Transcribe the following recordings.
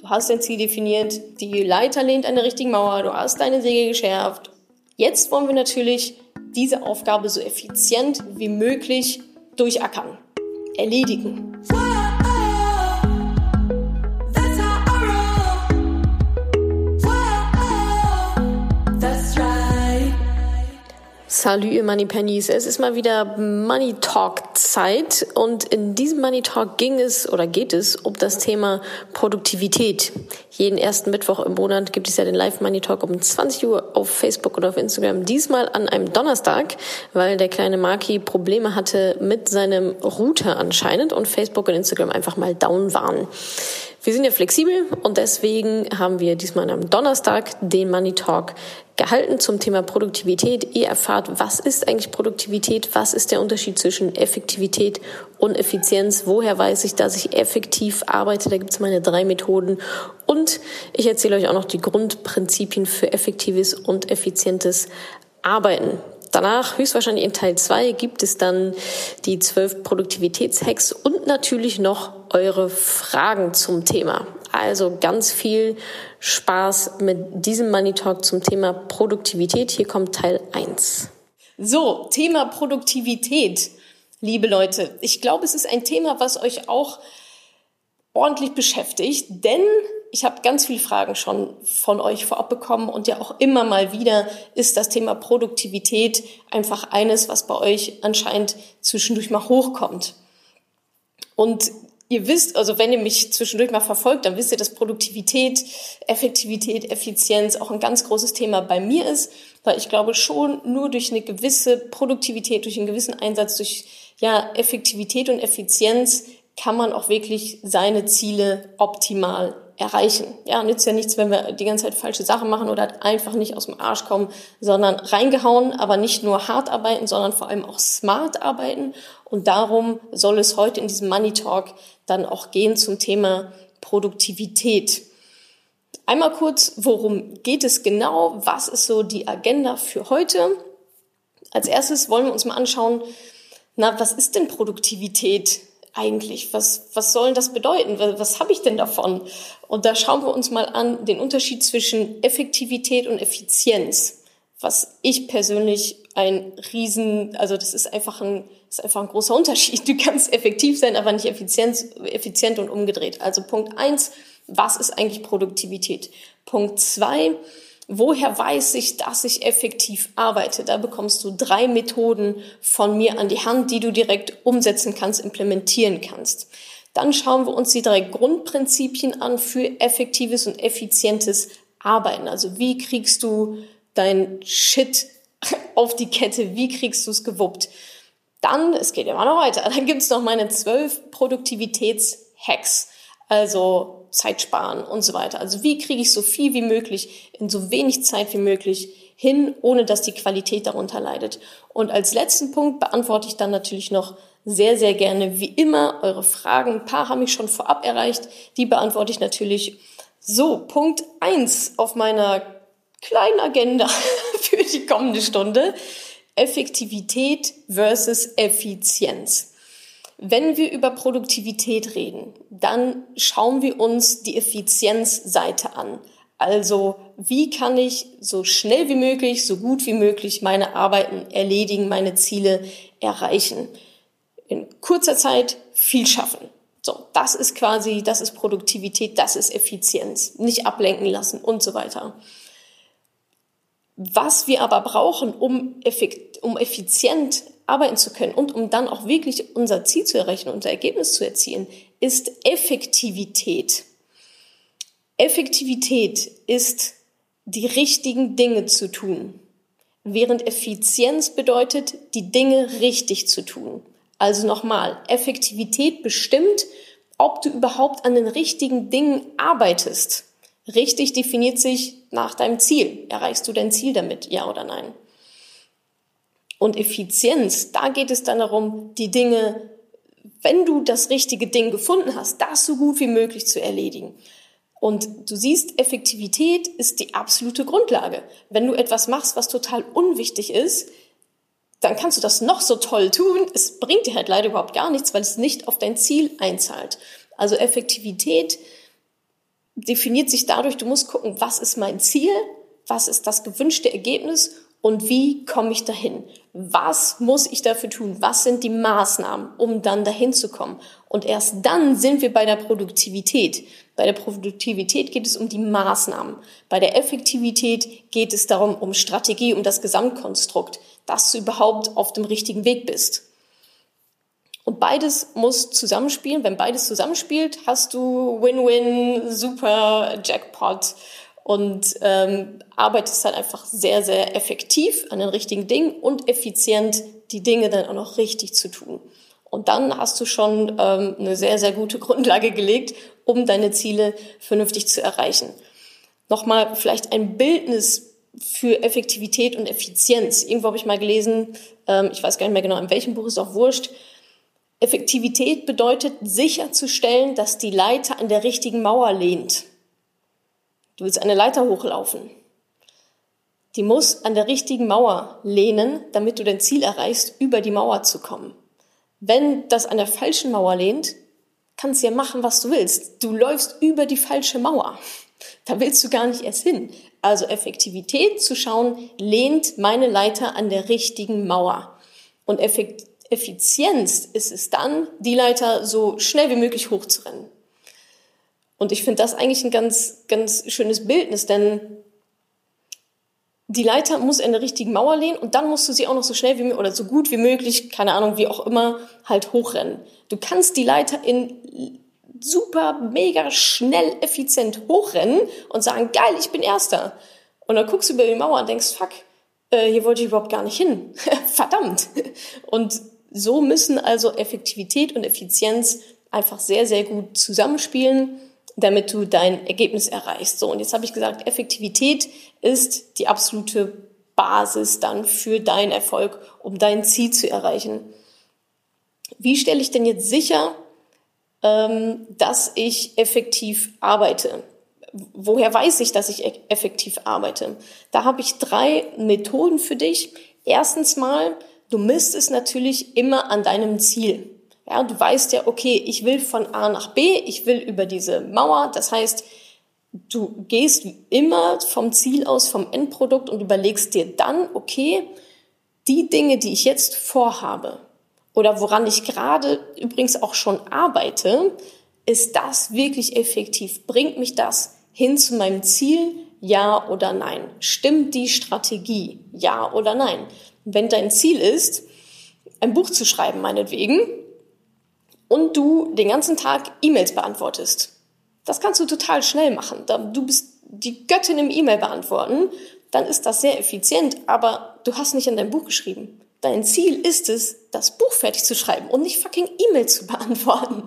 du hast dein Ziel definiert, die Leiter lehnt an der richtigen Mauer, du hast deine Säge geschärft. Jetzt wollen wir natürlich diese Aufgabe so effizient wie möglich durchackern, erledigen. Salut, ihr Money Pennies. Es ist mal wieder Money Talk Zeit und in diesem Money Talk ging es oder geht es um das Thema Produktivität. Jeden ersten Mittwoch im Monat gibt es ja den Live Money Talk um 20 Uhr auf Facebook oder auf Instagram. Diesmal an einem Donnerstag, weil der kleine Marki Probleme hatte mit seinem Router anscheinend und Facebook und Instagram einfach mal down waren. Wir sind ja flexibel und deswegen haben wir diesmal am Donnerstag den Money Talk gehalten zum Thema Produktivität. Ihr erfahrt, was ist eigentlich Produktivität? Was ist der Unterschied zwischen Effektivität und Effizienz? Woher weiß ich, dass ich effektiv arbeite? Da gibt es meine drei Methoden. Und ich erzähle euch auch noch die Grundprinzipien für effektives und effizientes Arbeiten. Danach, höchstwahrscheinlich in Teil 2, gibt es dann die zwölf Produktivitätshacks und natürlich noch eure Fragen zum Thema. Also ganz viel Spaß mit diesem Money Talk zum Thema Produktivität. Hier kommt Teil 1. So, Thema Produktivität. Liebe Leute, ich glaube, es ist ein Thema, was euch auch ordentlich beschäftigt, denn ich habe ganz viele Fragen schon von euch vorab bekommen und ja auch immer mal wieder ist das Thema Produktivität einfach eines, was bei euch anscheinend zwischendurch mal hochkommt. Und ihr wisst, also wenn ihr mich zwischendurch mal verfolgt, dann wisst ihr, dass Produktivität, Effektivität, Effizienz auch ein ganz großes Thema bei mir ist, weil ich glaube schon nur durch eine gewisse Produktivität, durch einen gewissen Einsatz, durch ja Effektivität und Effizienz kann man auch wirklich seine Ziele optimal erreichen. Ja, nützt ja nichts, wenn wir die ganze Zeit falsche Sachen machen oder einfach nicht aus dem Arsch kommen, sondern reingehauen, aber nicht nur hart arbeiten, sondern vor allem auch smart arbeiten. Und darum soll es heute in diesem Money Talk dann auch gehen zum Thema Produktivität. Einmal kurz, worum geht es genau? Was ist so die Agenda für heute? Als erstes wollen wir uns mal anschauen, na, was ist denn Produktivität? Eigentlich? Was, was soll das bedeuten? Was, was habe ich denn davon? Und da schauen wir uns mal an den Unterschied zwischen Effektivität und Effizienz. Was ich persönlich ein Riesen, also das ist einfach ein, ist einfach ein großer Unterschied. Du kannst effektiv sein, aber nicht effizient, effizient und umgedreht. Also Punkt eins, was ist eigentlich Produktivität? Punkt zwei, Woher weiß ich, dass ich effektiv arbeite? Da bekommst du drei Methoden von mir an die Hand, die du direkt umsetzen kannst, implementieren kannst. Dann schauen wir uns die drei Grundprinzipien an für effektives und effizientes Arbeiten. Also wie kriegst du dein Shit auf die Kette? Wie kriegst du es gewuppt? Dann, es geht immer noch weiter, dann gibt's noch meine zwölf Produktivitätshacks. Also Zeit sparen und so weiter. Also wie kriege ich so viel wie möglich in so wenig Zeit wie möglich hin, ohne dass die Qualität darunter leidet. Und als letzten Punkt beantworte ich dann natürlich noch sehr, sehr gerne, wie immer, eure Fragen. Ein paar haben mich schon vorab erreicht. Die beantworte ich natürlich. So, Punkt eins auf meiner kleinen Agenda für die kommende Stunde. Effektivität versus Effizienz. Wenn wir über Produktivität reden, dann schauen wir uns die Effizienzseite an. Also wie kann ich so schnell wie möglich, so gut wie möglich meine Arbeiten erledigen, meine Ziele erreichen. In kurzer Zeit viel schaffen. So, das ist quasi, das ist Produktivität, das ist Effizienz. Nicht ablenken lassen und so weiter. Was wir aber brauchen, um, effekt, um effizient arbeiten zu können und um dann auch wirklich unser Ziel zu erreichen, unser Ergebnis zu erzielen, ist Effektivität. Effektivität ist die richtigen Dinge zu tun, während Effizienz bedeutet, die Dinge richtig zu tun. Also nochmal, Effektivität bestimmt, ob du überhaupt an den richtigen Dingen arbeitest. Richtig definiert sich nach deinem Ziel. Erreichst du dein Ziel damit, ja oder nein? Und Effizienz, da geht es dann darum, die Dinge, wenn du das richtige Ding gefunden hast, das so gut wie möglich zu erledigen. Und du siehst, Effektivität ist die absolute Grundlage. Wenn du etwas machst, was total unwichtig ist, dann kannst du das noch so toll tun. Es bringt dir halt leider überhaupt gar nichts, weil es nicht auf dein Ziel einzahlt. Also Effektivität definiert sich dadurch, du musst gucken, was ist mein Ziel, was ist das gewünschte Ergebnis und wie komme ich dahin? Was muss ich dafür tun? Was sind die Maßnahmen, um dann dahin zu kommen? Und erst dann sind wir bei der Produktivität. Bei der Produktivität geht es um die Maßnahmen. Bei der Effektivität geht es darum, um Strategie, um das Gesamtkonstrukt, dass du überhaupt auf dem richtigen Weg bist. Und beides muss zusammenspielen. Wenn beides zusammenspielt, hast du Win-Win, super Jackpot und ähm, arbeitest dann einfach sehr, sehr effektiv an den richtigen Dingen und effizient die Dinge dann auch noch richtig zu tun. Und dann hast du schon ähm, eine sehr, sehr gute Grundlage gelegt, um deine Ziele vernünftig zu erreichen. Nochmal vielleicht ein Bildnis für Effektivität und Effizienz. Irgendwo habe ich mal gelesen, ähm, ich weiß gar nicht mehr genau, in welchem Buch ist auch wurscht. Effektivität bedeutet sicherzustellen, dass die Leiter an der richtigen Mauer lehnt. Du willst eine Leiter hochlaufen. Die muss an der richtigen Mauer lehnen, damit du dein Ziel erreichst, über die Mauer zu kommen. Wenn das an der falschen Mauer lehnt, kannst du ja machen, was du willst. Du läufst über die falsche Mauer. Da willst du gar nicht erst hin. Also Effektivität zu schauen, lehnt meine Leiter an der richtigen Mauer. Und Effizienz ist es dann, die Leiter so schnell wie möglich hochzurennen. Und ich finde das eigentlich ein ganz, ganz schönes Bildnis, denn die Leiter muss in der richtigen Mauer lehnen und dann musst du sie auch noch so schnell wie oder so gut wie möglich, keine Ahnung, wie auch immer, halt hochrennen. Du kannst die Leiter in super, mega schnell, effizient hochrennen und sagen, geil, ich bin Erster. Und dann guckst du über die Mauer und denkst, fuck, äh, hier wollte ich überhaupt gar nicht hin. Verdammt. Und so müssen also Effektivität und Effizienz einfach sehr, sehr gut zusammenspielen damit du dein Ergebnis erreichst. So, und jetzt habe ich gesagt, Effektivität ist die absolute Basis dann für deinen Erfolg, um dein Ziel zu erreichen. Wie stelle ich denn jetzt sicher, ähm, dass ich effektiv arbeite? Woher weiß ich, dass ich e-, effektiv arbeite? Da habe ich drei Methoden für dich. Erstens mal, du misst es natürlich immer an deinem Ziel. Ja, du weißt ja, okay, ich will von A nach B, ich will über diese Mauer. Das heißt, du gehst immer vom Ziel aus, vom Endprodukt und überlegst dir dann, okay, die Dinge, die ich jetzt vorhabe oder woran ich gerade übrigens auch schon arbeite, ist das wirklich effektiv? Bringt mich das hin zu meinem Ziel? Ja oder nein? Stimmt die Strategie? Ja oder nein? Wenn dein Ziel ist, ein Buch zu schreiben, meinetwegen, und du den ganzen Tag E-Mails beantwortest. Das kannst du total schnell machen. Du bist die Göttin im E-Mail beantworten, dann ist das sehr effizient, aber du hast nicht an dein Buch geschrieben. Dein Ziel ist es, das Buch fertig zu schreiben und nicht fucking E-Mails zu beantworten.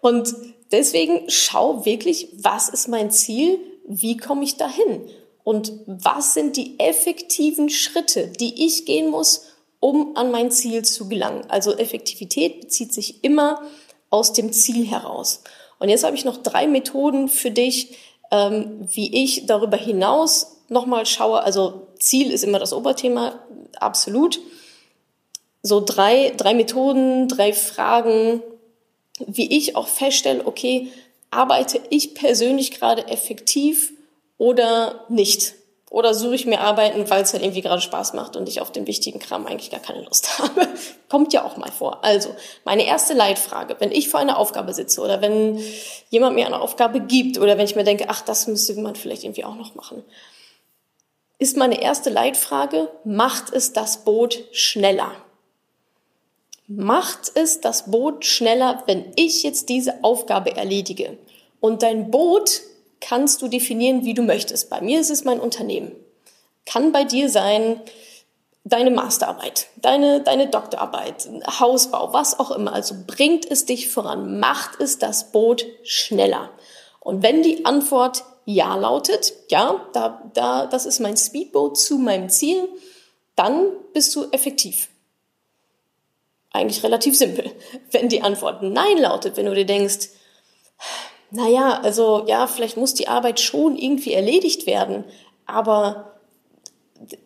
Und deswegen schau wirklich, was ist mein Ziel? Wie komme ich dahin? Und was sind die effektiven Schritte, die ich gehen muss, um an mein Ziel zu gelangen. Also Effektivität bezieht sich immer aus dem Ziel heraus. Und jetzt habe ich noch drei Methoden für dich, ähm, wie ich darüber hinaus nochmal schaue. Also Ziel ist immer das Oberthema, absolut. So drei, drei Methoden, drei Fragen, wie ich auch feststelle, okay, arbeite ich persönlich gerade effektiv oder nicht? Oder suche ich mir Arbeiten, weil es halt irgendwie gerade Spaß macht und ich auf den wichtigen Kram eigentlich gar keine Lust habe. Kommt ja auch mal vor. Also, meine erste Leitfrage, wenn ich vor einer Aufgabe sitze oder wenn jemand mir eine Aufgabe gibt oder wenn ich mir denke, ach, das müsste man vielleicht irgendwie auch noch machen, ist meine erste Leitfrage, macht es das Boot schneller? Macht es das Boot schneller, wenn ich jetzt diese Aufgabe erledige? Und dein Boot kannst du definieren, wie du möchtest. Bei mir ist es mein Unternehmen. Kann bei dir sein deine Masterarbeit, deine, deine Doktorarbeit, Hausbau, was auch immer. Also bringt es dich voran, macht es das Boot schneller. Und wenn die Antwort ja lautet, ja, da, da, das ist mein Speedboat zu meinem Ziel, dann bist du effektiv. Eigentlich relativ simpel. Wenn die Antwort nein lautet, wenn du dir denkst, naja, also ja, vielleicht muss die Arbeit schon irgendwie erledigt werden, aber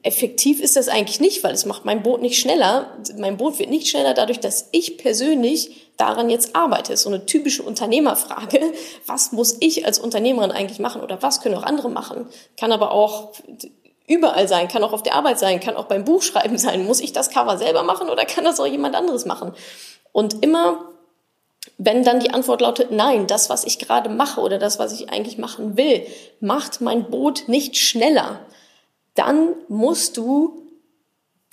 effektiv ist das eigentlich nicht, weil es macht mein Boot nicht schneller. Mein Boot wird nicht schneller dadurch, dass ich persönlich daran jetzt arbeite. So eine typische Unternehmerfrage. Was muss ich als Unternehmerin eigentlich machen oder was können auch andere machen? Kann aber auch überall sein, kann auch auf der Arbeit sein, kann auch beim Buchschreiben sein. Muss ich das Cover selber machen oder kann das auch jemand anderes machen? Und immer, wenn dann die Antwort lautet, nein, das, was ich gerade mache oder das, was ich eigentlich machen will, macht mein Boot nicht schneller, dann musst du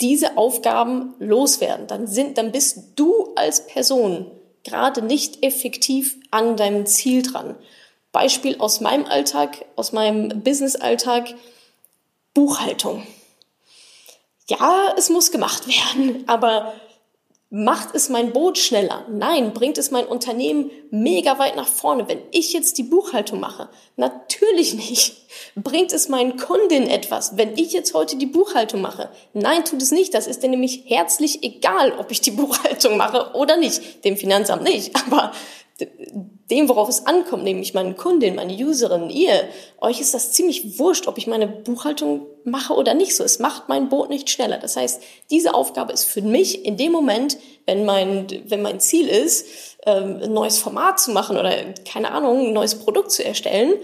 diese Aufgaben loswerden. Dann sind, dann bist du als Person gerade nicht effektiv an deinem Ziel dran. Beispiel aus meinem Alltag, aus meinem Business-Alltag, Buchhaltung. Ja, es muss gemacht werden, aber Macht es mein Boot schneller? Nein. Bringt es mein Unternehmen mega weit nach vorne, wenn ich jetzt die Buchhaltung mache? Natürlich nicht. Bringt es meinen Kunden etwas, wenn ich jetzt heute die Buchhaltung mache? Nein, tut es nicht. Das ist denn nämlich herzlich egal, ob ich die Buchhaltung mache oder nicht. Dem Finanzamt nicht. Aber dem, worauf es ankommt, nämlich meinen Kunden, meine Userin, ihr, euch ist das ziemlich wurscht, ob ich meine Buchhaltung mache oder nicht so. Es macht mein Boot nicht schneller. Das heißt, diese Aufgabe ist für mich in dem Moment, wenn mein, wenn mein Ziel ist, ähm, ein neues Format zu machen oder keine Ahnung, ein neues Produkt zu erstellen,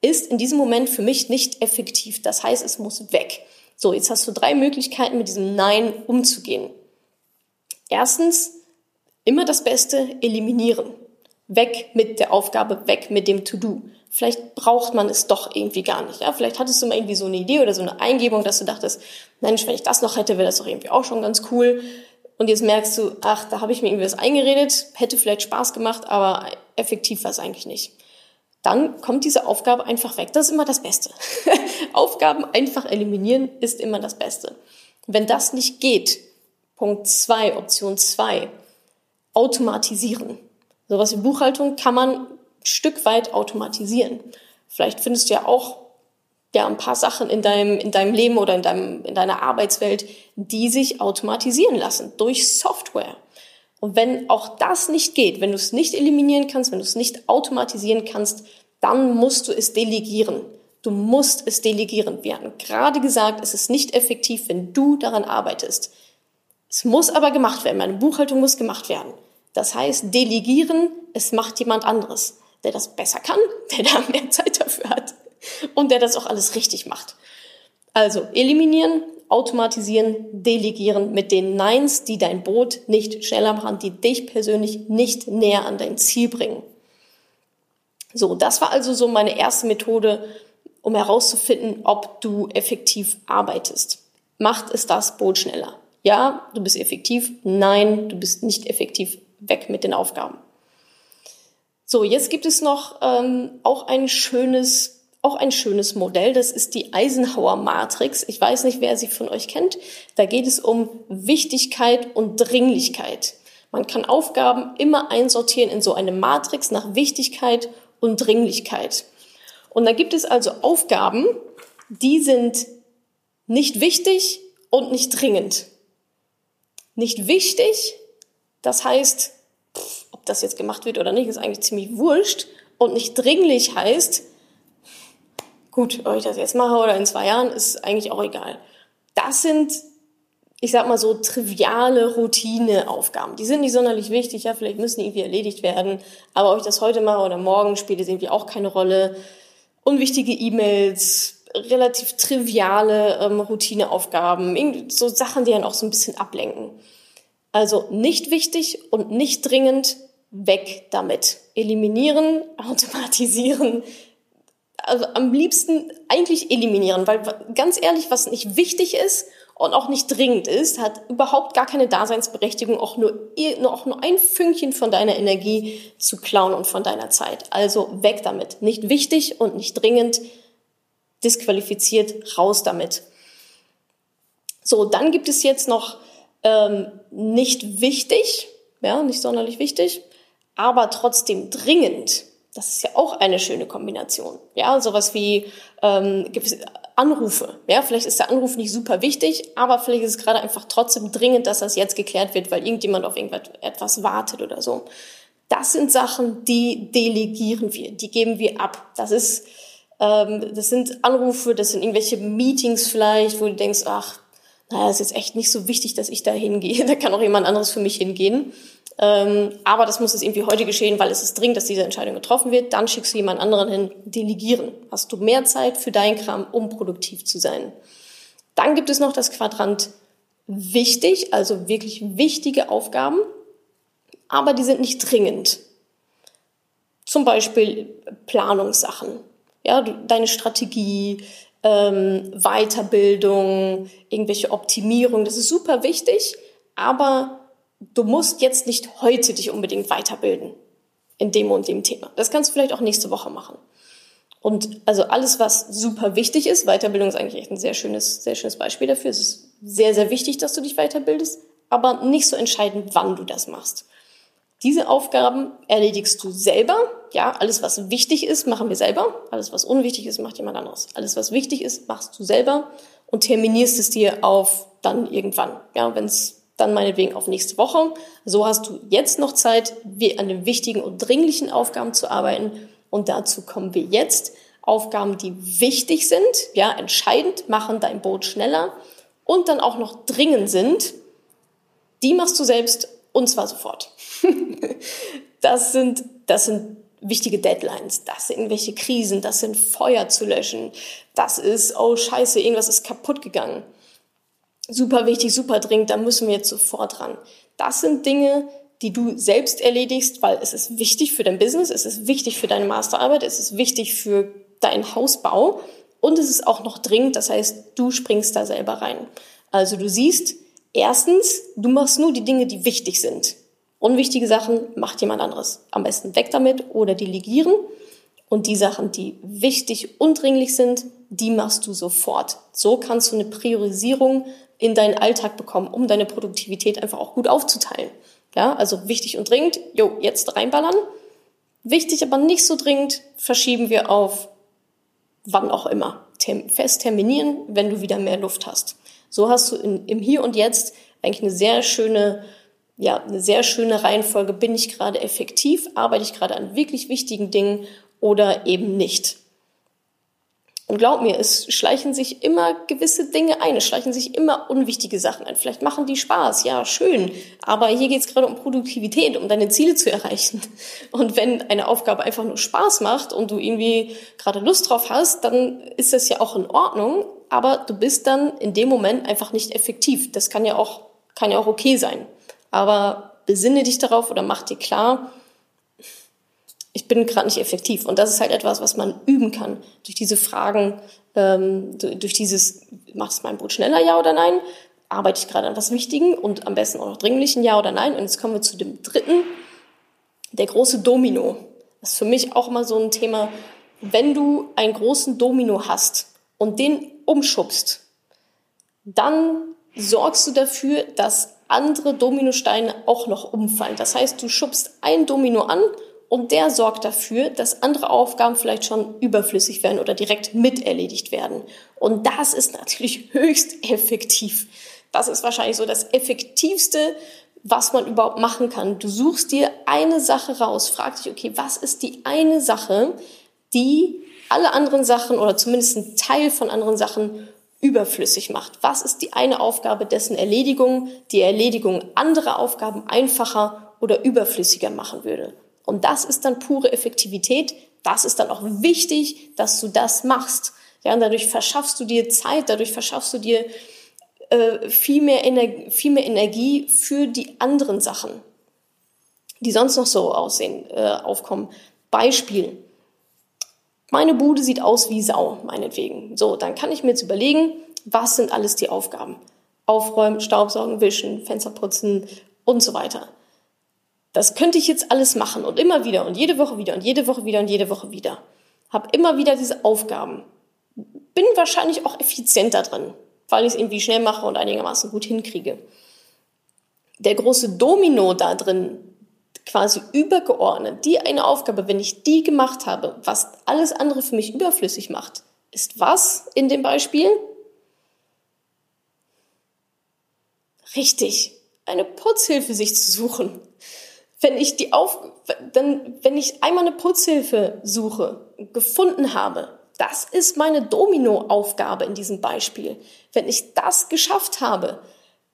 ist in diesem Moment für mich nicht effektiv. Das heißt, es muss weg. So, jetzt hast du drei Möglichkeiten, mit diesem Nein umzugehen. Erstens, immer das Beste eliminieren. Weg mit der Aufgabe, weg mit dem To-Do. Vielleicht braucht man es doch irgendwie gar nicht. Ja? Vielleicht hattest du mal irgendwie so eine Idee oder so eine Eingebung, dass du dachtest, Mensch, wenn ich das noch hätte, wäre das doch irgendwie auch schon ganz cool. Und jetzt merkst du, ach, da habe ich mir irgendwie was eingeredet, hätte vielleicht Spaß gemacht, aber effektiv war es eigentlich nicht. Dann kommt diese Aufgabe einfach weg. Das ist immer das Beste. Aufgaben einfach eliminieren ist immer das Beste. Wenn das nicht geht, Punkt zwei, Option zwei, automatisieren. Sowas wie Buchhaltung kann man ein Stück weit automatisieren. Vielleicht findest du ja auch ja, ein paar Sachen in deinem, in deinem Leben oder in, deinem, in deiner Arbeitswelt, die sich automatisieren lassen durch Software. Und wenn auch das nicht geht, wenn du es nicht eliminieren kannst, wenn du es nicht automatisieren kannst, dann musst du es delegieren. Du musst es delegieren. Wir hatten gerade gesagt, es ist nicht effektiv, wenn du daran arbeitest. Es muss aber gemacht werden. Meine Buchhaltung muss gemacht werden. Das heißt, delegieren, es macht jemand anderes, der das besser kann, der da mehr Zeit dafür hat und der das auch alles richtig macht. Also eliminieren, automatisieren, delegieren mit den Neins, die dein Boot nicht schneller machen, die dich persönlich nicht näher an dein Ziel bringen. So, das war also so meine erste Methode, um herauszufinden, ob du effektiv arbeitest. Macht es das Boot schneller? Ja, du bist effektiv. Nein, du bist nicht effektiv weg mit den Aufgaben. So, jetzt gibt es noch ähm, auch ein schönes, auch ein schönes Modell. Das ist die Eisenhower Matrix. Ich weiß nicht, wer sie von euch kennt. Da geht es um Wichtigkeit und Dringlichkeit. Man kann Aufgaben immer einsortieren in so eine Matrix nach Wichtigkeit und Dringlichkeit. Und da gibt es also Aufgaben, die sind nicht wichtig und nicht dringend. Nicht wichtig das heißt, pff, ob das jetzt gemacht wird oder nicht, ist eigentlich ziemlich wurscht. Und nicht dringlich heißt, gut, ob ich das jetzt mache oder in zwei Jahren, ist eigentlich auch egal. Das sind, ich sag mal so, triviale Routineaufgaben. Die sind nicht sonderlich wichtig, ja, vielleicht müssen die irgendwie erledigt werden. Aber ob ich das heute mache oder morgen, spielt es irgendwie auch keine Rolle. Unwichtige E-Mails, relativ triviale ähm, Routineaufgaben, so Sachen, die dann auch so ein bisschen ablenken. Also nicht wichtig und nicht dringend, weg damit. Eliminieren, automatisieren. Also am liebsten eigentlich eliminieren, weil ganz ehrlich, was nicht wichtig ist und auch nicht dringend ist, hat überhaupt gar keine Daseinsberechtigung, auch nur, auch nur ein Fünkchen von deiner Energie zu klauen und von deiner Zeit. Also weg damit. Nicht wichtig und nicht dringend, disqualifiziert, raus damit. So, dann gibt es jetzt noch ähm, nicht wichtig, ja, nicht sonderlich wichtig, aber trotzdem dringend. Das ist ja auch eine schöne Kombination. Ja, sowas wie ähm, Anrufe. Ja, vielleicht ist der Anruf nicht super wichtig, aber vielleicht ist es gerade einfach trotzdem dringend, dass das jetzt geklärt wird, weil irgendjemand auf irgendetwas wartet oder so. Das sind Sachen, die delegieren wir, die geben wir ab. Das ist Ähm, das sind Anrufe, das sind irgendwelche Meetings vielleicht, wo du denkst, ach, naja, ist jetzt echt nicht so wichtig, dass ich da hingehe. Da kann auch jemand anderes für mich hingehen. Ähm, aber das muss jetzt irgendwie heute geschehen, weil es ist dringend, dass diese Entscheidung getroffen wird. Dann schickst du jemand anderen hin. Delegieren. Hast du mehr Zeit für deinen Kram, um produktiv zu sein. Dann gibt es noch das Quadrant wichtig, also wirklich wichtige Aufgaben, aber die sind nicht dringend. Zum Beispiel Planungssachen, ja, deine Strategie, ähm, Weiterbildung, irgendwelche Optimierung, das ist super wichtig, aber du musst jetzt nicht heute dich unbedingt weiterbilden in dem und dem Thema. Das kannst du vielleicht auch nächste Woche machen. Und also alles, was super wichtig ist, Weiterbildung ist eigentlich echt ein sehr schönes, sehr schönes Beispiel dafür. Es ist sehr, sehr wichtig, dass du dich weiterbildest, aber nicht so entscheidend, wann du das machst. Diese Aufgaben erledigst du selber. Ja, alles, was wichtig ist, machen wir selber. Alles, was unwichtig ist, macht jemand anderes. Alles, was wichtig ist, machst du selber und terminierst es dir auf dann irgendwann. Ja, wenn es dann meinetwegen auf nächste Woche. So hast du jetzt noch Zeit, an den wichtigen und dringlichen Aufgaben zu arbeiten. Und dazu kommen wir jetzt. Aufgaben, die wichtig sind, ja, entscheidend, machen dein Boot schneller und dann auch noch dringend sind, die machst du selbst und zwar sofort. das sind, das sind wichtige Deadlines, das sind irgendwelche Krisen, das sind Feuer zu löschen, das ist, oh scheiße, irgendwas ist kaputt gegangen. Super wichtig, super dringend, da müssen wir jetzt sofort dran. Das sind Dinge, die du selbst erledigst, weil es ist wichtig für dein Business, es ist wichtig für deine Masterarbeit, es ist wichtig für deinen Hausbau und es ist auch noch dringend, das heißt, du springst da selber rein. Also du siehst, erstens, du machst nur die Dinge, die wichtig sind. Unwichtige Sachen macht jemand anderes. Am besten weg damit oder delegieren. Und die Sachen, die wichtig und dringlich sind, die machst du sofort. So kannst du eine Priorisierung in deinen Alltag bekommen, um deine Produktivität einfach auch gut aufzuteilen. Ja, also wichtig und dringend, jo, jetzt reinballern. Wichtig, aber nicht so dringend, verschieben wir auf wann auch immer. Fest terminieren, wenn du wieder mehr Luft hast. So hast du in, im Hier und Jetzt eigentlich eine sehr schöne, ja, eine sehr schöne Reihenfolge. Bin ich gerade effektiv? Arbeite ich gerade an wirklich wichtigen Dingen oder eben nicht? Und glaub mir, es schleichen sich immer gewisse Dinge ein, es schleichen sich immer unwichtige Sachen ein. Vielleicht machen die Spaß, ja, schön. Aber hier geht es gerade um Produktivität, um deine Ziele zu erreichen. Und wenn eine Aufgabe einfach nur Spaß macht und du irgendwie gerade Lust drauf hast, dann ist das ja auch in Ordnung. Aber du bist dann in dem Moment einfach nicht effektiv. Das kann ja auch, kann ja auch okay sein. Aber besinne dich darauf oder mach dir klar, ich bin gerade nicht effektiv. Und das ist halt etwas, was man üben kann. Durch diese Fragen, ähm, durch dieses, macht es mein Boot schneller, ja oder nein? Arbeite ich gerade an was Wichtigen und am besten auch noch Dringlichen, ja oder nein? Und jetzt kommen wir zu dem dritten, der große Domino. Das ist für mich auch immer so ein Thema. Wenn du einen großen Domino hast und den umschubst, dann sorgst du dafür, dass andere Dominosteine auch noch umfallen. Das heißt, du schubst ein Domino an und der sorgt dafür, dass andere Aufgaben vielleicht schon überflüssig werden oder direkt miterledigt werden. Und das ist natürlich höchst effektiv. Das ist wahrscheinlich so das Effektivste, was man überhaupt machen kann. Du suchst dir eine Sache raus, frag dich, okay, was ist die eine Sache, die alle anderen Sachen oder zumindest einen Teil von anderen Sachen überflüssig macht? Was ist die eine Aufgabe, dessen Erledigung die Erledigung anderer Aufgaben einfacher oder überflüssiger machen würde? Und das ist dann pure Effektivität. Das ist dann auch wichtig, dass du das machst. Ja, und dadurch verschaffst du dir Zeit, dadurch verschaffst du dir äh, viel, mehr Energie, viel mehr Energie für die anderen Sachen, die sonst noch so aussehen, äh, aufkommen. Beispiel. Meine Bude sieht aus wie Sau, meinetwegen. So, dann kann ich mir jetzt überlegen, was sind alles die Aufgaben? Aufräumen, Staubsaugen, wischen, Fenster putzen und so weiter. Das könnte ich jetzt alles machen und immer wieder und jede Woche wieder und jede Woche wieder und jede Woche wieder. Hab immer wieder diese Aufgaben. Bin wahrscheinlich auch effizienter drin, weil ich es irgendwie schnell mache und einigermaßen gut hinkriege. Der große Domino da drin, quasi übergeordnet, die eine Aufgabe, wenn ich die gemacht habe, was alles andere für mich überflüssig macht, ist was in dem Beispiel? Richtig, eine Putzhilfe sich zu suchen wenn ich die auf, dann, wenn ich einmal eine Putzhilfe suche, gefunden habe, das ist meine Dominoaufgabe in diesem Beispiel. Wenn ich das geschafft habe,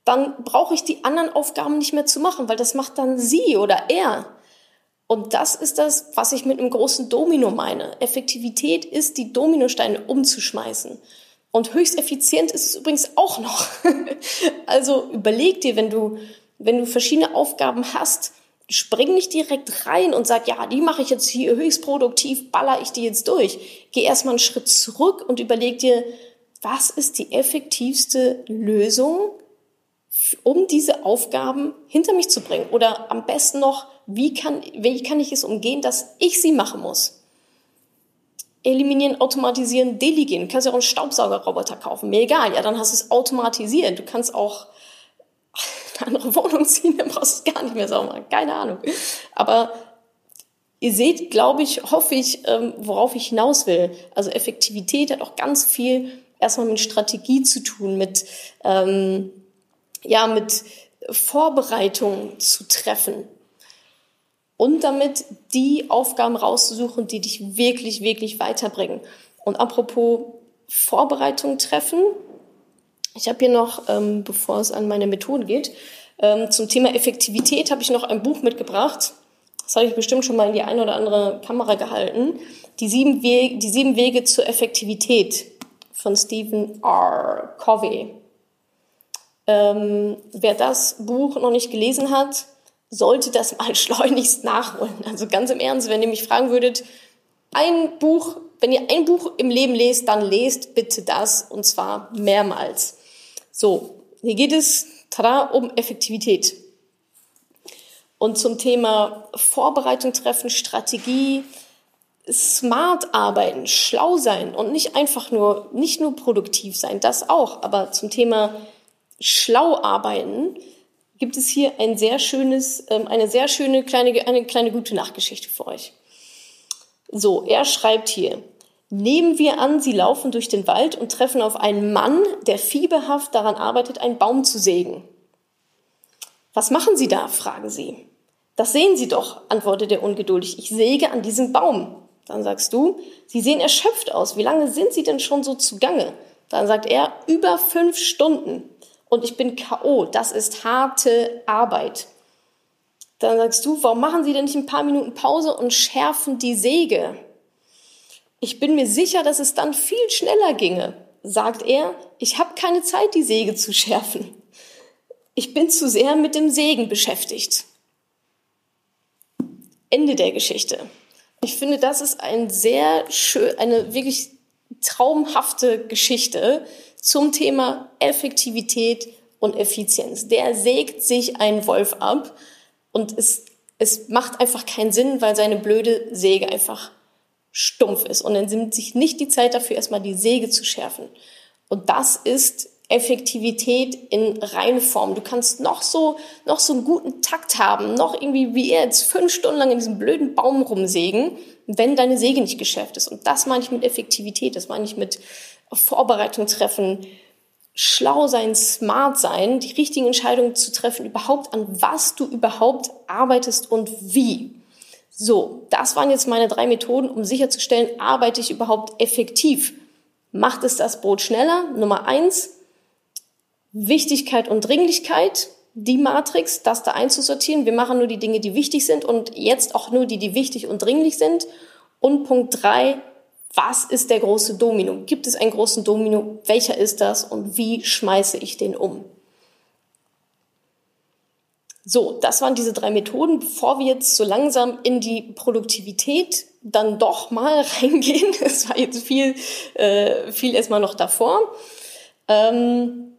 dann brauche ich die anderen Aufgaben nicht mehr zu machen, weil das macht dann sie oder er. Und das ist das, was ich mit einem großen Domino meine. Effektivität ist, die Dominosteine umzuschmeißen. Und höchst effizient ist es übrigens auch noch. also überleg dir, wenn du, wenn du verschiedene Aufgaben hast, spring nicht direkt rein und sag, ja, die mache ich jetzt hier höchst produktiv, baller ich die jetzt durch. Geh erstmal einen Schritt zurück und überleg dir, was ist die effektivste Lösung, um diese Aufgaben hinter mich zu bringen? Oder am besten noch, wie kann, wie kann ich es umgehen, dass ich sie machen muss? Eliminieren, automatisieren, delegieren. Du kannst ja auch einen Staubsaugerroboter kaufen. Mir egal, ja, dann hast du es automatisiert. Du kannst auch eine andere Wohnung ziehen, dann brauchst du es gar nicht mehr sauber. Keine Ahnung. Aber ihr seht, glaube ich, hoffe ich, ähm, worauf ich hinaus will. Also Effektivität hat auch ganz viel erstmal mit Strategie zu tun, mit, ähm, ja, mit Vorbereitung zu treffen und damit die Aufgaben rauszusuchen, die dich wirklich, wirklich weiterbringen. Und apropos Vorbereitung treffen, ich habe hier noch, ähm, bevor es an meine Methoden geht, ähm, zum Thema Effektivität habe ich noch ein Buch mitgebracht. Das habe ich bestimmt schon mal in die eine oder andere Kamera gehalten. Die sieben, Wege, die sieben Wege zur Effektivität von Stephen R. Covey. Ähm, wer das Buch noch nicht gelesen hat, sollte das mal schleunigst nachholen. Also ganz im Ernst, wenn ihr mich fragen würdet, ein Buch, wenn ihr ein Buch im Leben lest, dann lest bitte das und zwar mehrmals. So, hier geht es tada, um Effektivität. Und zum Thema Vorbereitung treffen, Strategie, smart arbeiten, schlau sein und nicht einfach nur, nicht nur produktiv sein, das auch, aber zum Thema schlau arbeiten gibt es hier ein sehr schönes, ähm, eine sehr schöne kleine, eine kleine gute Nachtgeschichte für euch. So, er schreibt hier, Nehmen wir an, Sie laufen durch den Wald und treffen auf einen Mann, der fieberhaft daran arbeitet, einen Baum zu sägen. Was machen Sie da? fragen Sie. Das sehen Sie doch, antwortet er ungeduldig. Ich säge an diesem Baum. Dann sagst du, Sie sehen erschöpft aus. Wie lange sind Sie denn schon so zugange? Dann sagt er, über fünf Stunden. Und ich bin K.O. Das ist harte Arbeit. Dann sagst du, warum machen Sie denn nicht ein paar Minuten Pause und schärfen die Säge? Ich bin mir sicher, dass es dann viel schneller ginge, sagt er. Ich habe keine Zeit, die Säge zu schärfen. Ich bin zu sehr mit dem Sägen beschäftigt. Ende der Geschichte. Ich finde, das ist ein sehr schön, eine wirklich traumhafte Geschichte zum Thema Effektivität und Effizienz. Der sägt sich einen Wolf ab und es, es macht einfach keinen Sinn, weil seine blöde Säge einfach stumpf ist. Und dann nimmt sich nicht die Zeit dafür, erstmal die Säge zu schärfen. Und das ist Effektivität in reine Form. Du kannst noch so, noch so einen guten Takt haben, noch irgendwie wie er jetzt fünf Stunden lang in diesem blöden Baum rumsägen, wenn deine Säge nicht geschärft ist. Und das meine ich mit Effektivität, das meine ich mit Vorbereitung treffen, schlau sein, smart sein, die richtigen Entscheidungen zu treffen, überhaupt an was du überhaupt arbeitest und wie. So, das waren jetzt meine drei Methoden, um sicherzustellen, arbeite ich überhaupt effektiv? Macht es das Brot schneller? Nummer eins, Wichtigkeit und Dringlichkeit, die Matrix, das da einzusortieren. Wir machen nur die Dinge, die wichtig sind und jetzt auch nur die, die wichtig und dringlich sind. Und Punkt drei, was ist der große Domino? Gibt es einen großen Domino? Welcher ist das und wie schmeiße ich den um? So, das waren diese drei Methoden. Bevor wir jetzt so langsam in die Produktivität dann doch mal reingehen, es war jetzt viel, äh, viel erstmal noch davor, ähm,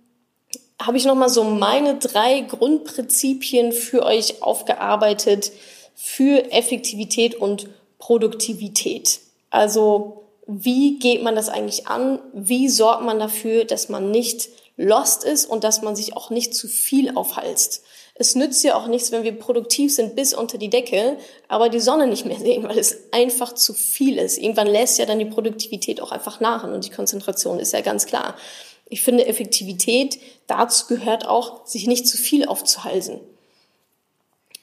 habe ich nochmal so meine drei Grundprinzipien für euch aufgearbeitet für Effektivität und Produktivität. Also wie geht man das eigentlich an? Wie sorgt man dafür, dass man nicht lost ist und dass man sich auch nicht zu viel aufhalst? Es nützt ja auch nichts, wenn wir produktiv sind bis unter die Decke, aber die Sonne nicht mehr sehen, weil es einfach zu viel ist. Irgendwann lässt ja dann die Produktivität auch einfach nach und die Konzentration ist ja ganz klar. Ich finde, Effektivität, dazu gehört auch, sich nicht zu viel aufzuhalsen.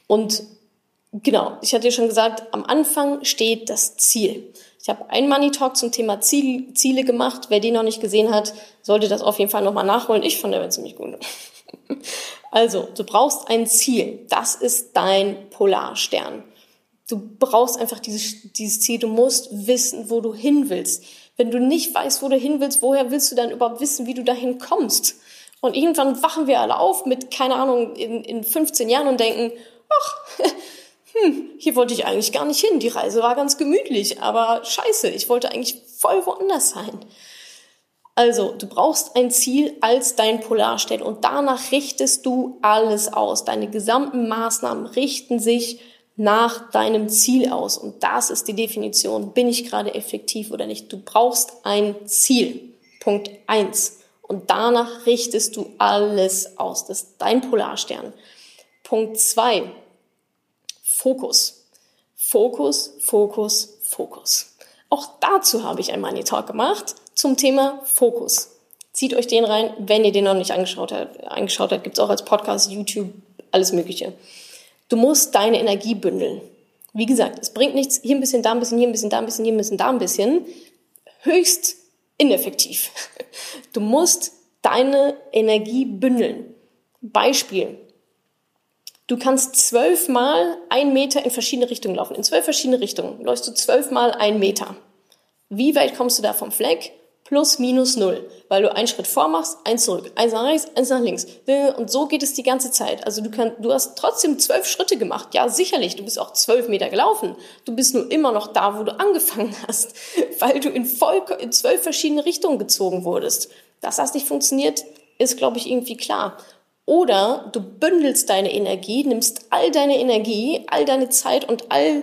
Und genau, ich hatte ja schon gesagt, am Anfang steht das Ziel. Ich habe einen Money Talk zum Thema Ziel, Ziele gemacht. Wer den noch nicht gesehen hat, sollte das auf jeden Fall nochmal nachholen. Ich fand war ziemlich gut. Also, du brauchst ein Ziel. Das ist dein Polarstern. Du brauchst einfach dieses, dieses Ziel. Du musst wissen, wo du hin willst. Wenn du nicht weißt, wo du hin willst, woher willst du dann überhaupt wissen, wie du dahin kommst? Und irgendwann wachen wir alle auf mit, keine Ahnung, in, in 15 Jahren und denken, ach, hm, hier wollte ich eigentlich gar nicht hin. Die Reise war ganz gemütlich, aber scheiße, ich wollte eigentlich voll woanders sein. Also, du brauchst ein Ziel als dein Polarstern und danach richtest du alles aus. Deine gesamten Maßnahmen richten sich nach deinem Ziel aus. Und das ist die Definition. Bin ich gerade effektiv oder nicht? Du brauchst ein Ziel. Punkt eins. Und danach richtest du alles aus. Das ist dein Polarstern. Punkt zwei. Fokus. Fokus, Fokus, Fokus. Auch dazu habe ich ein Money Talk gemacht zum Thema Fokus. Zieht euch den rein, wenn ihr den noch nicht angeschaut habt. Angeschaut habt, gibt's auch als Podcast, YouTube, alles Mögliche. Du musst deine Energie bündeln. Wie gesagt, es bringt nichts, hier ein bisschen, da ein bisschen, hier ein bisschen, da ein bisschen, hier ein bisschen, da ein bisschen. Höchst ineffektiv. Du musst deine Energie bündeln. Beispiel. Du kannst zwölfmal ein Meter in verschiedene Richtungen laufen. In zwölf verschiedene Richtungen läufst du zwölfmal ein Meter. Wie weit kommst du da vom Fleck? Plus, minus, null. Weil du einen Schritt vormachst, eins zurück, eins nach rechts, eins nach links. Und so geht es die ganze Zeit. Also du, kannst, du hast trotzdem zwölf Schritte gemacht. Ja, sicherlich. Du bist auch zwölf Meter gelaufen. Du bist nur immer noch da, wo du angefangen hast. Weil du in, voll, in zwölf verschiedene Richtungen gezogen wurdest. Dass das nicht funktioniert, ist, glaube ich, irgendwie klar. Oder du bündelst deine Energie, nimmst all deine Energie, all deine Zeit und all,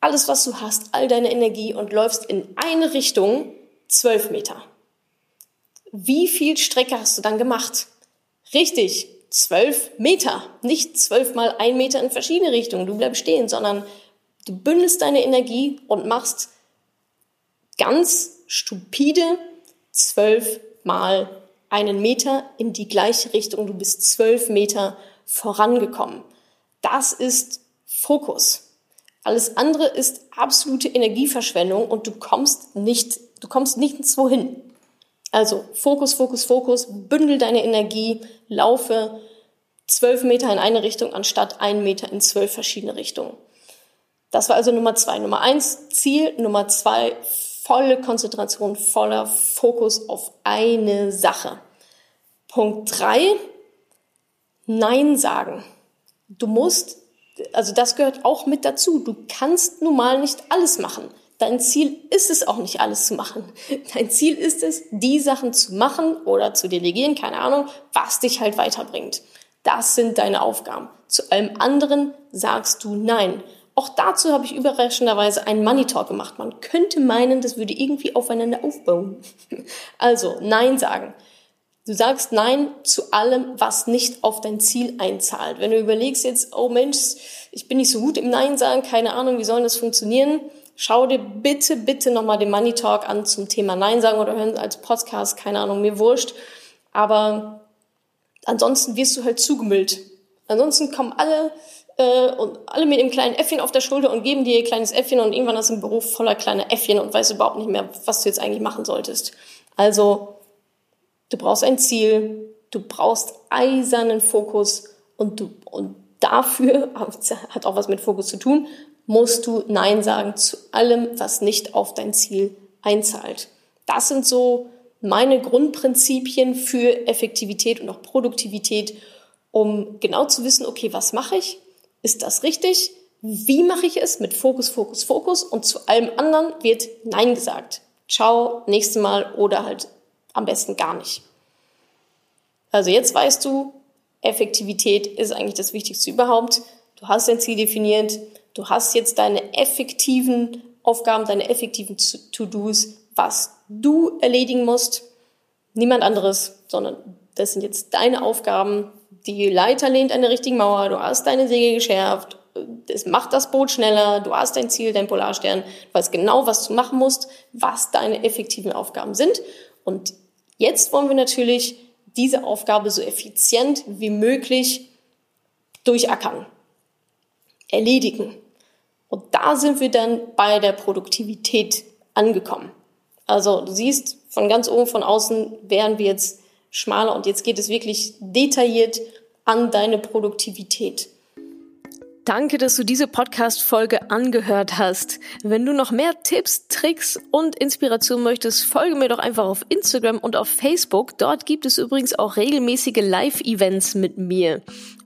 alles, was du hast, all deine Energie und läufst in eine Richtung zwölf Meter. Wie viel Strecke hast du dann gemacht? Richtig, zwölf Meter. Nicht zwölf mal ein Meter in verschiedene Richtungen. Du bleibst stehen, sondern du bündelst deine Energie und machst ganz stupide zwölf mal einen Meter in die gleiche Richtung. Du bist zwölf Meter vorangekommen. Das ist Fokus. Alles andere ist absolute Energieverschwendung und du kommst nicht, du kommst nirgendwo hin. Also Fokus, Fokus, Fokus, bündel deine Energie, laufe zwölf Meter in eine Richtung anstatt einen Meter in zwölf verschiedene Richtungen. Das war also Nummer zwei. Nummer eins, Ziel. Nummer zwei, volle Konzentration, voller Fokus auf eine Sache. Punkt drei, Nein sagen. Du musst, also das gehört auch mit dazu. Du kannst nun mal nicht alles machen. Dein Ziel ist es auch nicht alles zu machen. Dein Ziel ist es, die Sachen zu machen oder zu delegieren, keine Ahnung, was dich halt weiterbringt. Das sind deine Aufgaben. Zu allem anderen sagst du Nein. Auch dazu habe ich überraschenderweise einen Money Talk gemacht. Man könnte meinen, das würde irgendwie aufeinander aufbauen. Also, Nein sagen. Du sagst Nein zu allem, was nicht auf dein Ziel einzahlt. Wenn du überlegst jetzt, oh Mensch, ich bin nicht so gut im Nein sagen, keine Ahnung, wie soll das funktionieren? Schau dir bitte, bitte nochmal den Money Talk an zum Thema Nein sagen oder hören als Podcast, keine Ahnung, mir wurscht. Aber ansonsten wirst du halt zugemüllt. Ansonsten kommen alle äh, und alle mit dem kleinen Äffchen auf der Schulter und geben dir ihr kleines Äffchen und irgendwann hast du einen Beruf voller kleiner Äffchen und weißt überhaupt nicht mehr, was du jetzt eigentlich machen solltest. Also, du brauchst ein Ziel, du brauchst eisernen Fokus und du, und dafür, hat auch was mit Fokus zu tun, musst du Nein sagen zu allem, was nicht auf dein Ziel einzahlt. Das sind so meine Grundprinzipien für Effektivität und auch Produktivität, um genau zu wissen, okay, was mache ich? Ist das richtig? Wie mache ich es? Mit Fokus, Fokus, Fokus. Und zu allem anderen wird Nein gesagt. Ciao, nächstes Mal oder halt am besten gar nicht. Also jetzt weißt du, Effektivität ist eigentlich das Wichtigste überhaupt. Du hast dein Ziel definiert. Du hast jetzt deine effektiven Aufgaben, deine effektiven To-Dos, was du erledigen musst. Niemand anderes, sondern das sind jetzt deine Aufgaben, die Leiter lehnt an der richtigen Mauer, du hast deine Säge geschärft, es macht das Boot schneller, du hast dein Ziel, dein Polarstern, du weißt genau, was du machen musst, was deine effektiven Aufgaben sind. Und jetzt wollen wir natürlich diese Aufgabe so effizient wie möglich durchackern, erledigen. Und da sind wir dann bei der Produktivität angekommen. Also du siehst, von ganz oben, von außen wären wir jetzt schmaler und jetzt geht es wirklich detailliert an deine Produktivität. Danke, dass du diese Podcast-Folge angehört hast. Wenn du noch mehr Tipps, Tricks und Inspiration möchtest, folge mir doch einfach auf Instagram und auf Facebook. Dort gibt es übrigens auch regelmäßige Live-Events mit mir.